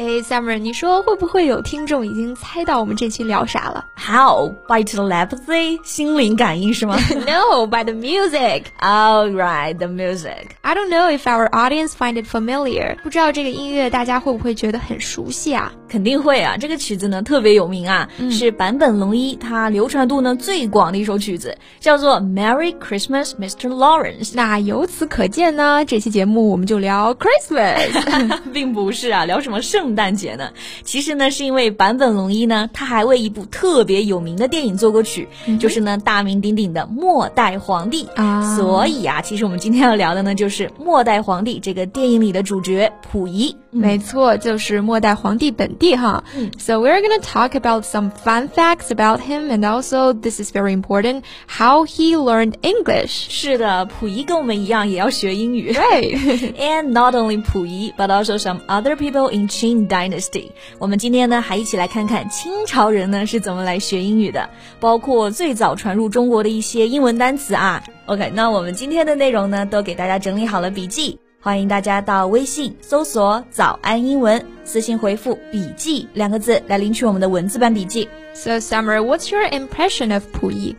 哎，Summer，你说会不会有听众已经猜到我们这期聊啥了？How by telepathy，心灵感应是吗？No, by the music. All right, the music. I don't know if our audience find it familiar. 不知道这个音乐大家会不会觉得很熟悉啊？肯定会啊！这个曲子呢特别有名啊，是坂本龙一他流传度呢最广的一首曲子，叫做《Merry Christmas, Mr. Lawrence》。那由此可见呢，这期节目我们就聊 Christmas，并不是啊，聊什么圣。圣诞节呢，其实呢是因为坂本龙一呢，他还为一部特别有名的电影做过曲，就是呢大名鼎鼎的《末代皇帝》啊。所以啊，其实我们今天要聊的呢，就是《末代皇帝》这个电影里的主角溥仪。没错，就是末代皇帝本地哈。So we're gonna talk about some fun facts about him, and also this is very important how he learned English. 是的，溥仪跟我们一样也要学英语。Right. And not only 溥仪，but also some other people in Dynasty. 我们今天呢还一起来看看清朝人呢是怎么来学英语的，包括最早传入中国的一些英文单词啊。OK，那我们今天的内容呢都给大家整理好了笔记。欢迎大家到微信搜索“早安英文”，私信回复“笔记”两个字来领取我们的文字版笔记。So, Summer, what's your impression of Puyi?？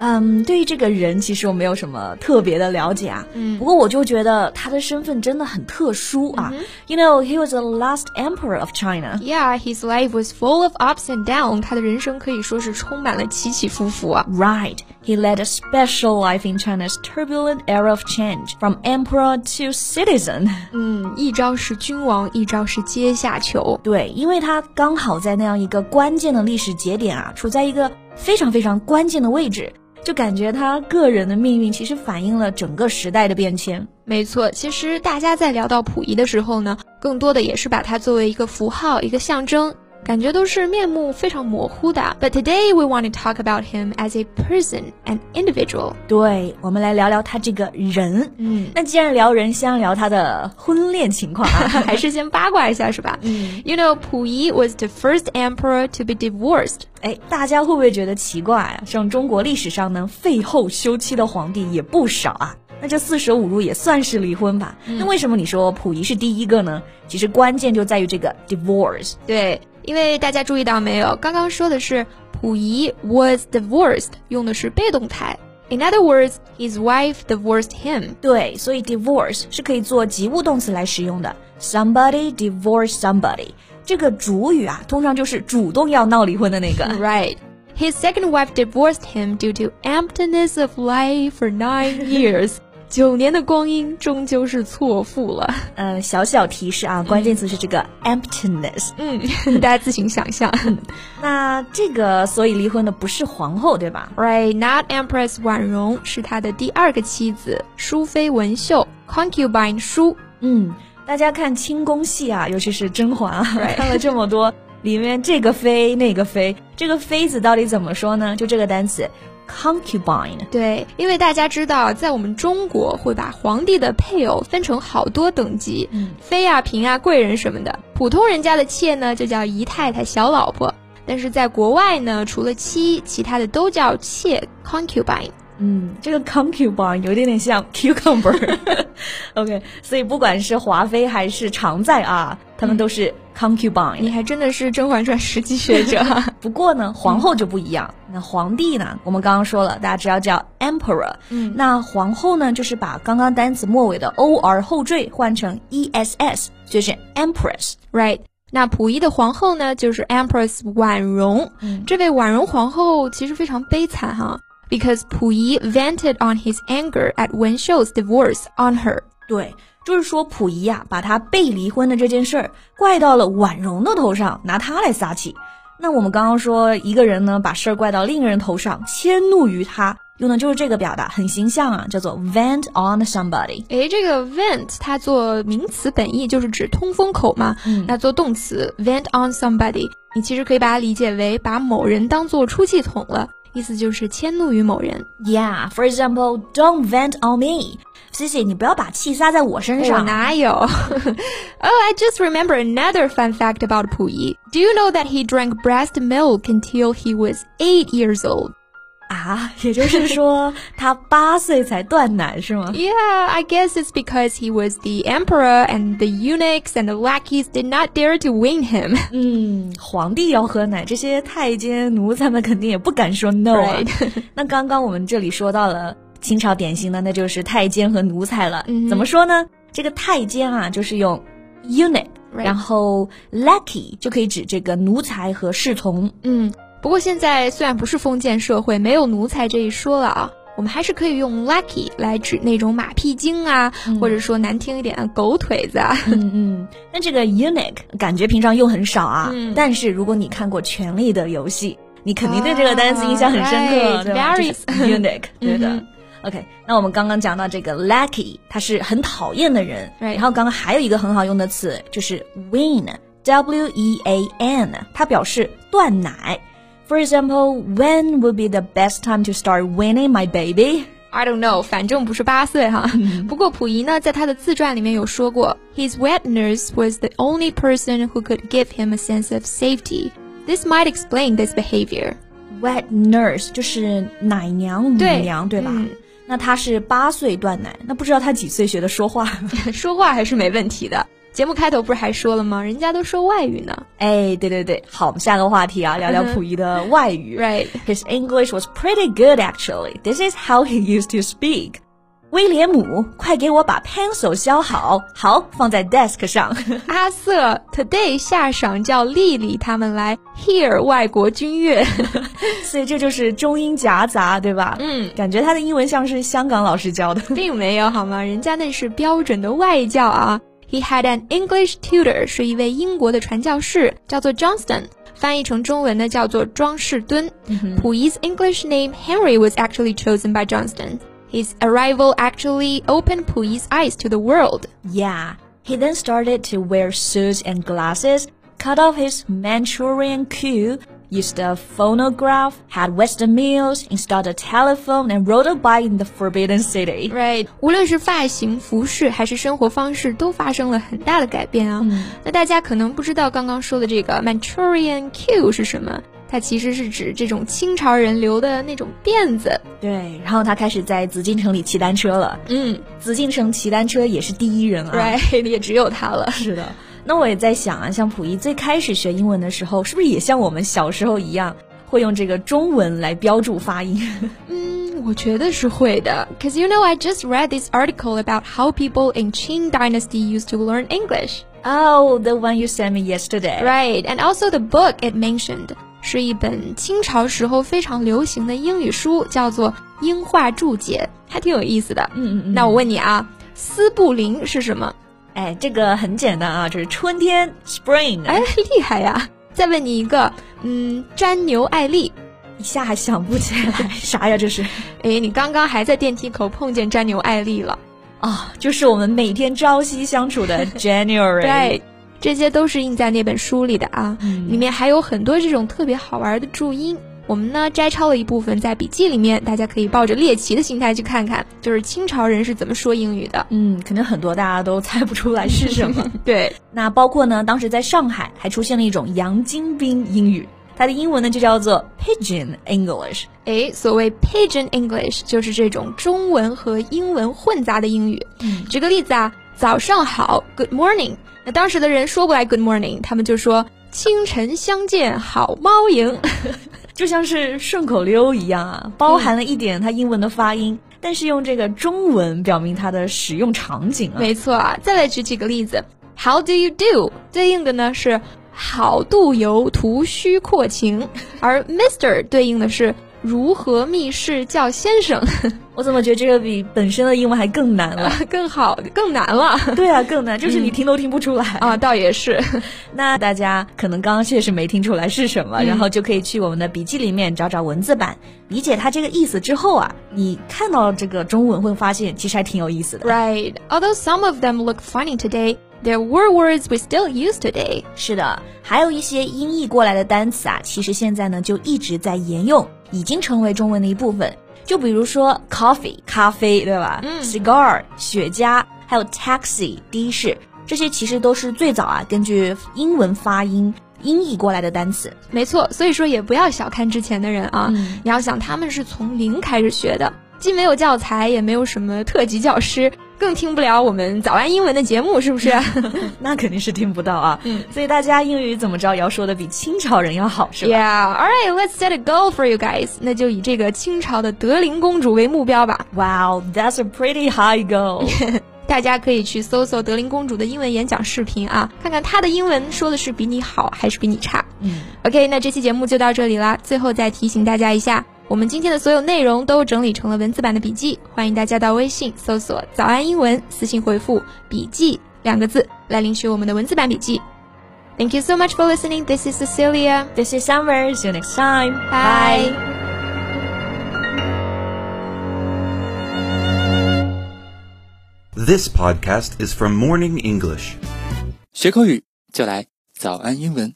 嗯，对于这个人，其实我没有什么特别的了解啊。嗯，不过我就觉得他的身份真的很特殊啊。You know, he was the last emperor of China. Yeah, his life was full of ups and downs. 他的人生可以说是充满了起起伏伏啊。Right, he led a special life in China's turbulent era of change, from emperor to citizen. 嗯，一朝是君王，一朝是阶下囚。对，因为他刚好在那样一个关键的历史节点啊，处在一个非常非常关键的位置。就感觉他个人的命运其实反映了整个时代的变迁。没错，其实大家在聊到溥仪的时候呢，更多的也是把它作为一个符号、一个象征。感觉都是面目非常模糊的。But today we want to talk about him as a person, an individual. 对，我们来聊聊他这个人。嗯，那既然聊人，先聊他的婚恋情况啊，还是先八卦一下是吧？嗯，You know, 溥仪 was the first emperor to be divorced. 哎，大家会不会觉得奇怪啊？像中国历史上呢，废后休妻的皇帝也不少啊。那这四舍五入也算是离婚吧？那为什么你说溥仪是第一个呢？其实关键就在于这个 divorce。对。因为大家注意到没有，刚刚说的是溥仪 was divorced，用的是被动态。In other words, his wife divorced him。对，所以 divorce 是可以做及物动词来使用的。Somebody divorced somebody，这个主语啊，通常就是主动要闹离婚的那个。Right. His second wife divorced him due to emptiness of life for nine years. 九年的光阴终究是错付了。呃，小小提示啊，关键词是这个 emptiness。嗯，大家自行想象。那这个，所以离婚的不是皇后，对吧？Right, not Empress 婉容是他的第二个妻子，淑妃文秀 concubine 淑。嗯，大家看清宫戏啊，尤其是甄嬛啊，看了这么多，里面这个妃那个妃，这个妃子到底怎么说呢？就这个单词。concubine。对，因为大家知道，在我们中国会把皇帝的配偶分成好多等级，嗯，妃啊、嫔啊、贵人什么的。普通人家的妾呢，就叫姨太太、小老婆。但是在国外呢，除了妻，其他的都叫妾 concubine。嗯，这个 concubine 有点点像 cucumber。OK，所以不管是华妃还是常在啊，他们都是 concubine。你还真的是《甄嬛传》实际学者。不过呢，皇后就不一样。那皇帝呢，我们刚刚说了，大家知道叫 emperor。嗯，那皇后呢，就是把刚刚单词末尾的 or 后缀换成 ess，就是 empress。Right。那溥仪的皇后呢，就是 Empress 婉容。嗯，这位婉容皇后其实非常悲惨哈。Because Pu Yi vented on his anger at Wen Shou's divorce on her. 对，就是说溥仪呀、啊，把他被离婚的这件事儿怪到了婉容的头上，拿他来撒气。那我们刚刚说一个人呢，把事儿怪到另一个人头上，迁怒于他，用的就是这个表达，很形象啊，叫做 vent on somebody。诶，这个 vent 它做名词本意就是指通风口嘛，嗯、那做动词 vent on somebody，你其实可以把它理解为把某人当做出气筒了。意思就是迁怒于某人。Yeah, for example, don't vent on me. 谢谢你不要把气撒在我身上。我哪有？oh, I just remember another fun fact about Pu Yi. Do you know that he drank breast milk until he was eight years old? 啊，也就是说他八岁才断奶是吗？Yeah, I guess it's because he was the emperor and the eunuchs and the lackeys did not dare to win him. 嗯，皇帝要喝奶，这些太监奴才们肯定也不敢说 no 啊。那刚刚我们这里说到了清朝典型的，那就是太监和奴才了。怎么说呢？这个太监啊，就是用 eunuch，然后 lackey 就可以指这个奴才和侍从。嗯。不过现在虽然不是封建社会，没有奴才这一说了啊，我们还是可以用 lucky 来指那种马屁精啊，或者说难听一点的狗腿子啊。嗯嗯。那这个 eunuch 感觉平常用很少啊，但是如果你看过《权力的游戏》，你肯定对这个单词印象很深刻，对吧？eunuch，对的。OK，那我们刚刚讲到这个 lucky，他是很讨厌的人。然后刚刚还有一个很好用的词就是 wean，w e a n，它表示断奶。For example, when would be the best time to start weaning my baby? I don't know，反正不是八岁哈。不过溥仪呢，在他的自传里面有说过，His wet nurse was the only person who could give him a sense of safety. This might explain this behavior. Wet nurse 就是奶娘、母娘，对吧？那他是八岁断奶，那不知道他几岁学的说话？说话还是没问题的。 节目开头不是还说了吗？人家都说外语呢。哎，对对对，好，我们下个话题啊，聊聊溥仪的外语。Right, his English was pretty good actually. This is how he used to speak. 威廉姆，快给我把 pencil 削好，好放在 desk 上。阿瑟，today 下赏叫丽丽他们来 hear 外国军乐，所以这就是中英夹杂，对吧？嗯，感觉他的英文像是香港老师教的，并没有好吗？人家那是标准的外教啊。He had an English tutor，是一位英国的传教士，叫做 Johnston，翻译成中文呢叫做庄士敦。溥仪 's English name Henry was actually chosen by Johnston. His arrival actually opened Puyi's eyes to the world. Yeah, he then started to wear suits and glasses, cut off his Manchurian queue, used a phonograph, had Western meals, installed a telephone, and rode a bike in the Forbidden City. Right，无论是发型、服饰还是生活方式，都发生了很大的改变啊。嗯、那大家可能不知道刚刚说的这个 Manchurian Q 是什么？它其实是指这种清朝人留的那种辫子。对，然后他开始在紫禁城里骑单车了。嗯，紫禁城骑单车也是第一人啊。Right，也只有他了。是的。那我也在想啊，像溥仪最开始学英文的时候，是不是也像我们小时候一样，会用这个中文来标注发音？嗯，我觉得是会的。Cause you know, I just read this article about how people in Qing Dynasty used to learn English. Oh, the one you sent me yesterday. Right, and also the book it mentioned 是一本清朝时候非常流行的英语书，叫做《英化注解》，还挺有意思的。嗯嗯嗯。那我问你啊，斯布林是什么？哎，这个很简单啊，这是春天，spring。哎，厉害呀！再问你一个，嗯，詹牛艾丽，一下还想不起来啥呀？这是？哎，你刚刚还在电梯口碰见詹牛艾丽了啊？就是我们每天朝夕相处的 January。对，这些都是印在那本书里的啊，里面还有很多这种特别好玩的注音。我们呢摘抄了一部分在笔记里面，大家可以抱着猎奇的心态去看看，就是清朝人是怎么说英语的。嗯，肯定很多大家都猜不出来是什么。对，那包括呢，当时在上海还出现了一种洋金兵英语，它的英文呢就叫做 Pigeon English。哎，所谓 Pigeon English 就是这种中文和英文混杂的英语。嗯，举个例子啊，早上好，Good morning。那当时的人说不来 Good morning，他们就说清晨相见好猫迎。就像是顺口溜一样啊，包含了一点它英文的发音，但是用这个中文表明它的使用场景啊。没错啊，再来举几个例子，How do you do？对应的呢是好度油图虚阔情，而 Mr 对应的是如何密室叫先生？我怎么觉得这个比本身的英文还更难了？更好，更难了。对啊，更难，就是你听都听不出来啊。倒也是。那大家可能刚刚确实没听出来是什么，然后就可以去我们的笔记里面找找文字版，理解它这个意思之后啊，你看到这个中文会发现其实还挺有意思的。Right. Although some of them look funny today. There were words we still use today. 是的，还有一些音译过来的单词啊，其实现在呢就一直在沿用，已经成为中文的一部分。就比如说 coffee 咖啡，对吧？嗯，cigar 雪茄，还有 taxi 的士，这些其实都是最早啊根据英文发音音译过来的单词。没错，所以说也不要小看之前的人啊，你要想他们是从零开始学的，既没有教材，也没有什么特级教师。更听不了我们早安英文的节目，是不是？那肯定是听不到啊。嗯，所以大家英语怎么着也要说的比清朝人要好，是吧？Yeah. All right, let's set a goal for you guys. 那就以这个清朝的德龄公主为目标吧。Wow, that's a pretty high goal. 大家可以去搜搜德龄公主的英文演讲视频啊，看看她的英文说的是比你好还是比你差。嗯，OK，那这期节目就到这里啦。最后再提醒大家一下。我们今天的所有内容都整理成了文字版的笔记，欢迎大家到微信搜索“早安英文”，私信回复“笔记”两个字来领取我们的文字版笔记。Thank you so much for listening. This is Cecilia. This is Summer. See you next time. Bye. This podcast is from Morning English. 学口语就来早安英文。